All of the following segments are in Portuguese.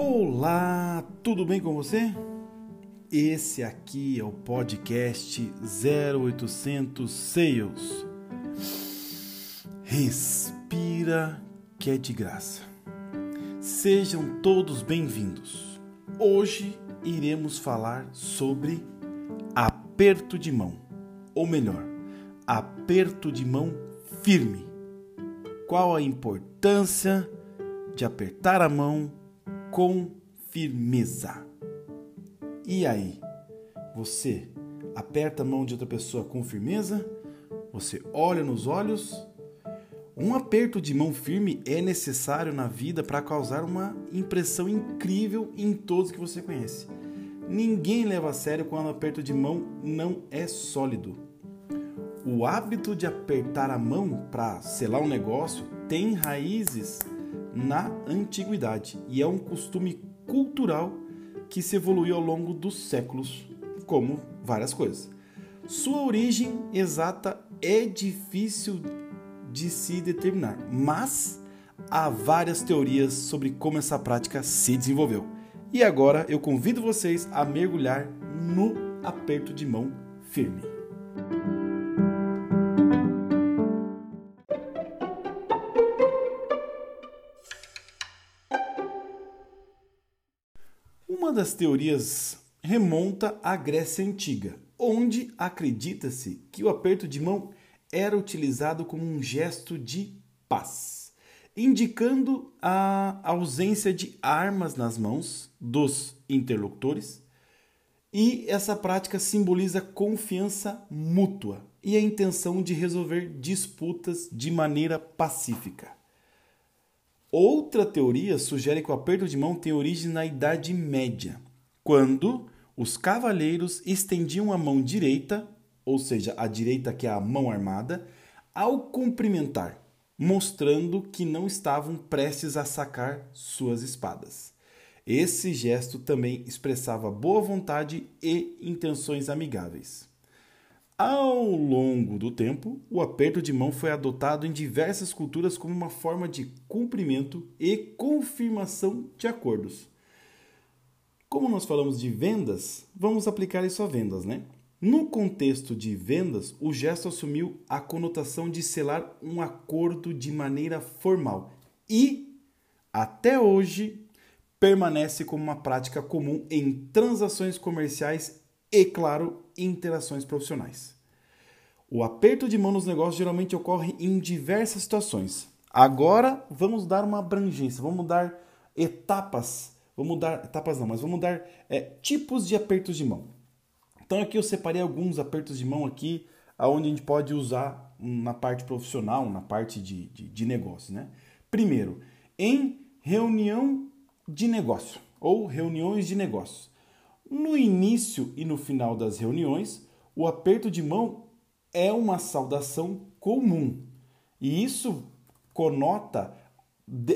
Olá, tudo bem com você? Esse aqui é o podcast 0800 Sales. Respira que é de graça. Sejam todos bem-vindos. Hoje iremos falar sobre aperto de mão, ou melhor, aperto de mão firme. Qual a importância de apertar a mão com firmeza? E aí, você aperta a mão de outra pessoa com firmeza? Você olha nos olhos? Um aperto de mão firme é necessário na vida para causar uma impressão incrível em todos que você conhece. Ninguém leva a sério quando o aperto de mão não é sólido. O hábito de apertar a mão para selar um negócio tem raízes na antiguidade e é um costume cultural que se evoluiu ao longo dos séculos, como várias coisas. Sua origem exata é difícil de se determinar, mas há várias teorias sobre como essa prática se desenvolveu. E agora eu convido vocês a mergulhar no aperto de mão firme. Das teorias remonta à Grécia Antiga, onde acredita-se que o aperto de mão era utilizado como um gesto de paz, indicando a ausência de armas nas mãos dos interlocutores. E essa prática simboliza confiança mútua e a intenção de resolver disputas de maneira pacífica. Outra teoria sugere que o aperto de mão tem origem na Idade Média, quando os cavaleiros estendiam a mão direita, ou seja, a direita que é a mão armada, ao cumprimentar, mostrando que não estavam prestes a sacar suas espadas. Esse gesto também expressava boa vontade e intenções amigáveis. Ao longo do tempo, o aperto de mão foi adotado em diversas culturas como uma forma de cumprimento e confirmação de acordos. Como nós falamos de vendas, vamos aplicar isso a vendas, né? No contexto de vendas, o gesto assumiu a conotação de selar um acordo de maneira formal e, até hoje, permanece como uma prática comum em transações comerciais e, claro, interações profissionais. O aperto de mão nos negócios geralmente ocorre em diversas situações. Agora vamos dar uma abrangência, vamos dar etapas, vamos dar etapas não, mas vamos dar é, tipos de apertos de mão. Então aqui eu separei alguns apertos de mão aqui, aonde a gente pode usar na parte profissional, na parte de, de, de negócio, né? Primeiro, em reunião de negócio ou reuniões de negócios. No início e no final das reuniões, o aperto de mão é uma saudação comum e isso conota,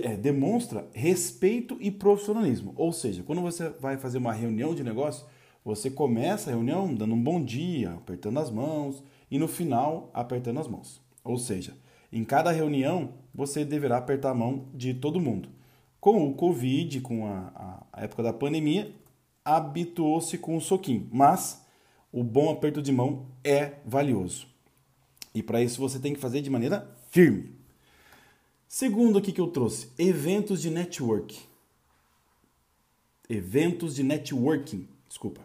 é, demonstra respeito e profissionalismo. Ou seja, quando você vai fazer uma reunião de negócio, você começa a reunião dando um bom dia, apertando as mãos e no final apertando as mãos. Ou seja, em cada reunião você deverá apertar a mão de todo mundo. Com o Covid, com a, a época da pandemia, habituou-se com o soquinho, mas o bom aperto de mão é valioso. E para isso você tem que fazer de maneira firme. Segundo aqui que eu trouxe, eventos de network. Eventos de networking, desculpa.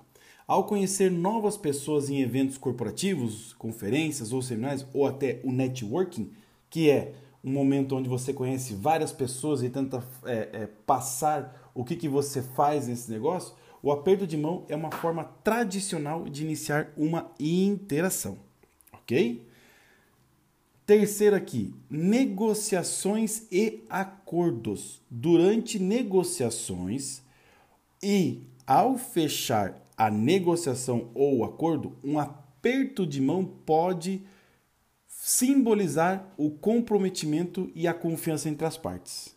Ao conhecer novas pessoas em eventos corporativos, conferências ou seminários, ou até o networking, que é um momento onde você conhece várias pessoas e tenta é, é, passar o que, que você faz nesse negócio, o aperto de mão é uma forma tradicional de iniciar uma interação, ok? Terceiro aqui, negociações e acordos. Durante negociações e ao fechar a negociação ou o acordo, um aperto de mão pode simbolizar o comprometimento e a confiança entre as partes.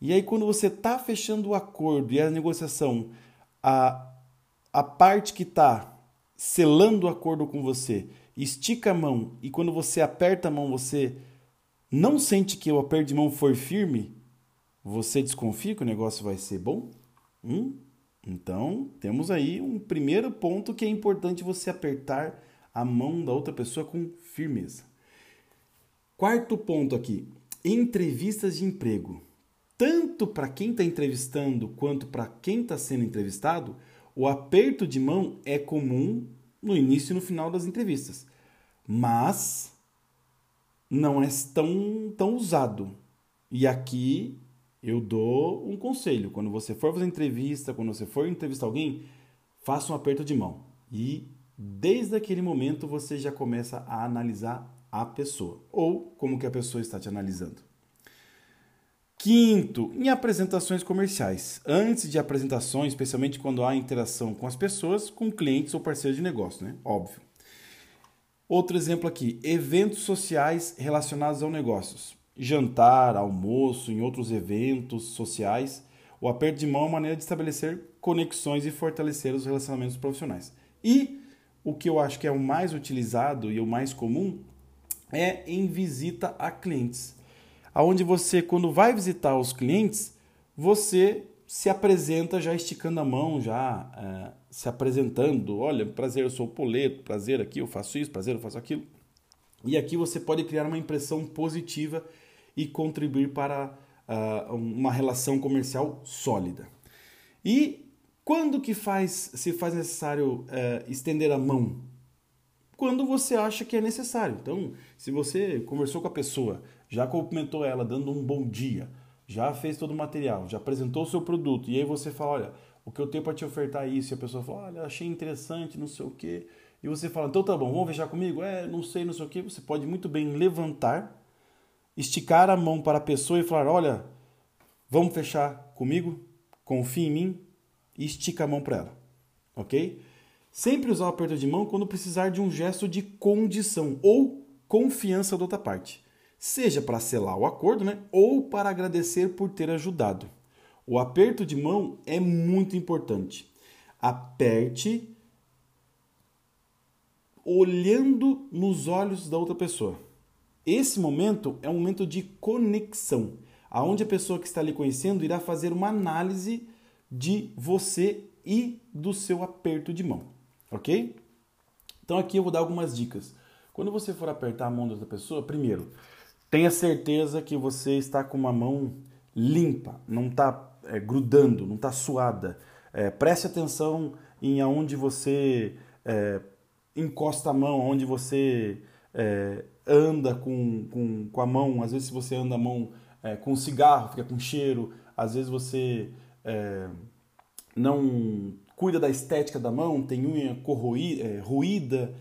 E aí, quando você está fechando o acordo e a negociação, a, a parte que está selando o acordo com você estica a mão e quando você aperta a mão você não sente que o aperto de mão for firme, você desconfia que o negócio vai ser bom? Hum? Então, temos aí um primeiro ponto que é importante você apertar a mão da outra pessoa com firmeza. Quarto ponto aqui: entrevistas de emprego. Tanto para quem está entrevistando quanto para quem está sendo entrevistado, o aperto de mão é comum no início e no final das entrevistas, mas não é tão, tão usado. E aqui eu dou um conselho: quando você for fazer entrevista, quando você for entrevistar alguém, faça um aperto de mão. E desde aquele momento você já começa a analisar a pessoa ou como que a pessoa está te analisando. Quinto, em apresentações comerciais. Antes de apresentações, especialmente quando há interação com as pessoas, com clientes ou parceiros de negócio, né? Óbvio. Outro exemplo aqui, eventos sociais relacionados ao negócios. Jantar, almoço, em outros eventos sociais. O aperto de mão é uma maneira de estabelecer conexões e fortalecer os relacionamentos profissionais. E o que eu acho que é o mais utilizado e o mais comum é em visita a clientes. Aonde você, quando vai visitar os clientes, você se apresenta já esticando a mão, já é, se apresentando. Olha, prazer, eu sou o Poleto, prazer aqui, eu faço isso, prazer, eu faço aquilo. E aqui você pode criar uma impressão positiva e contribuir para uh, uma relação comercial sólida. E quando que faz, se faz necessário uh, estender a mão quando você acha que é necessário. Então, se você conversou com a pessoa, já cumprimentou ela dando um bom dia, já fez todo o material, já apresentou o seu produto, e aí você fala, olha, o que eu tenho para te ofertar é isso, e a pessoa fala, olha, achei interessante, não sei o quê, e você fala, então tá bom, vamos fechar comigo? É, não sei, não sei o quê, você pode muito bem levantar, esticar a mão para a pessoa e falar, olha, vamos fechar comigo? Confia em mim? E estica a mão para ela, ok? Sempre usar o aperto de mão quando precisar de um gesto de condição ou confiança da outra parte, seja para selar o acordo né, ou para agradecer por ter ajudado. O aperto de mão é muito importante. Aperte olhando nos olhos da outra pessoa. Esse momento é um momento de conexão, aonde a pessoa que está lhe conhecendo irá fazer uma análise de você e do seu aperto de mão ok? Então aqui eu vou dar algumas dicas. Quando você for apertar a mão da outra pessoa, primeiro, tenha certeza que você está com uma mão limpa, não está é, grudando, não está suada. É, preste atenção em aonde você é, encosta a mão, onde você é, anda com, com, com a mão. Às vezes, se você anda a mão com cigarro, fica com cheiro. Às vezes, você não cuida da estética da mão, tem unha corroída.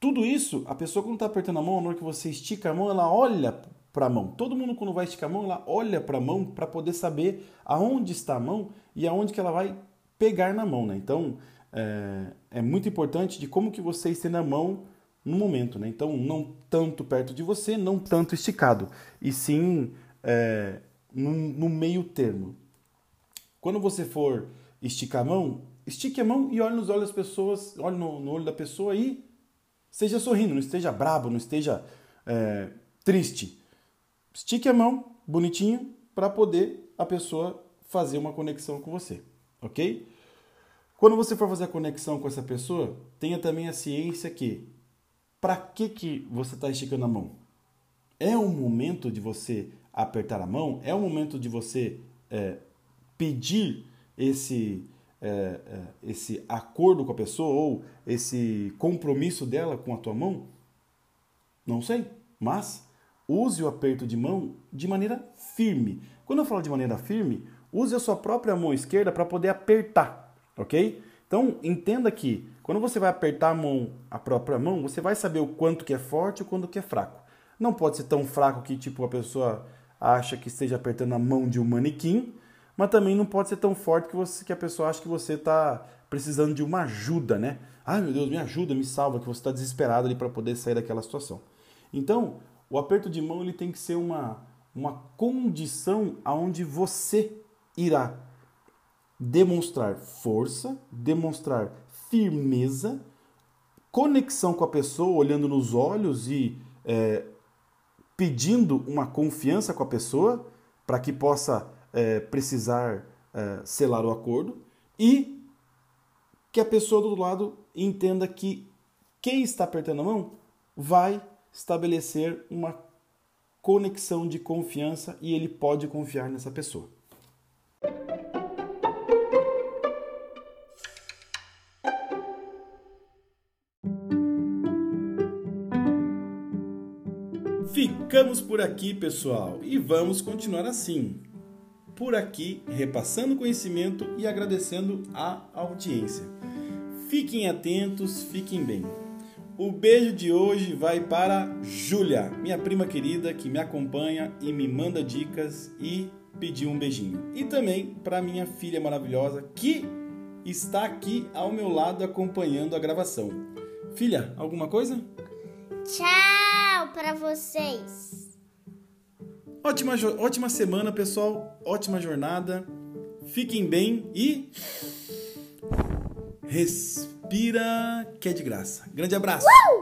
Tudo isso, a pessoa quando está apertando a mão, na hora que você estica a mão, ela olha para a mão. Todo mundo quando vai esticar a mão, ela olha para a mão para poder saber aonde está a mão e aonde que ela vai pegar na mão, né? Então, é, é muito importante de como que você estende a mão no momento, né? Então, não tanto perto de você, não tanto esticado, e sim é, no, no meio termo. Quando você for esticar a mão, Estique a mão e olhe nos olhos das pessoas, olhe no, no olho da pessoa e esteja sorrindo, não esteja brabo, não esteja é, triste. Estique a mão, bonitinho, para poder a pessoa fazer uma conexão com você, ok? Quando você for fazer a conexão com essa pessoa, tenha também a ciência que para que, que você está esticando a mão? É o momento de você apertar a mão? É o momento de você é, pedir esse é, esse acordo com a pessoa ou esse compromisso dela com a tua mão? Não sei, mas use o aperto de mão de maneira firme. Quando eu falo de maneira firme, use a sua própria mão esquerda para poder apertar, ok? Então entenda que quando você vai apertar a mão, a própria mão, você vai saber o quanto que é forte e o quanto que é fraco. Não pode ser tão fraco que tipo a pessoa acha que esteja apertando a mão de um manequim, mas também não pode ser tão forte que, você, que a pessoa acha que você está precisando de uma ajuda, né? Ai meu Deus, me ajuda, me salva, que você está desesperado ali para poder sair daquela situação. Então, o aperto de mão ele tem que ser uma, uma condição aonde você irá demonstrar força, demonstrar firmeza, conexão com a pessoa, olhando nos olhos e é, pedindo uma confiança com a pessoa para que possa é, precisar é, selar o acordo e que a pessoa do outro lado entenda que quem está apertando a mão vai estabelecer uma conexão de confiança e ele pode confiar nessa pessoa. Ficamos por aqui, pessoal, e vamos continuar assim. Por aqui, repassando conhecimento e agradecendo a audiência. Fiquem atentos, fiquem bem. O beijo de hoje vai para Júlia, minha prima querida que me acompanha e me manda dicas e pediu um beijinho. E também para minha filha maravilhosa que está aqui ao meu lado acompanhando a gravação. Filha, alguma coisa? Tchau para vocês. Ótima, ótima semana, pessoal. Ótima jornada. Fiquem bem e respira que é de graça. Grande abraço. Uh!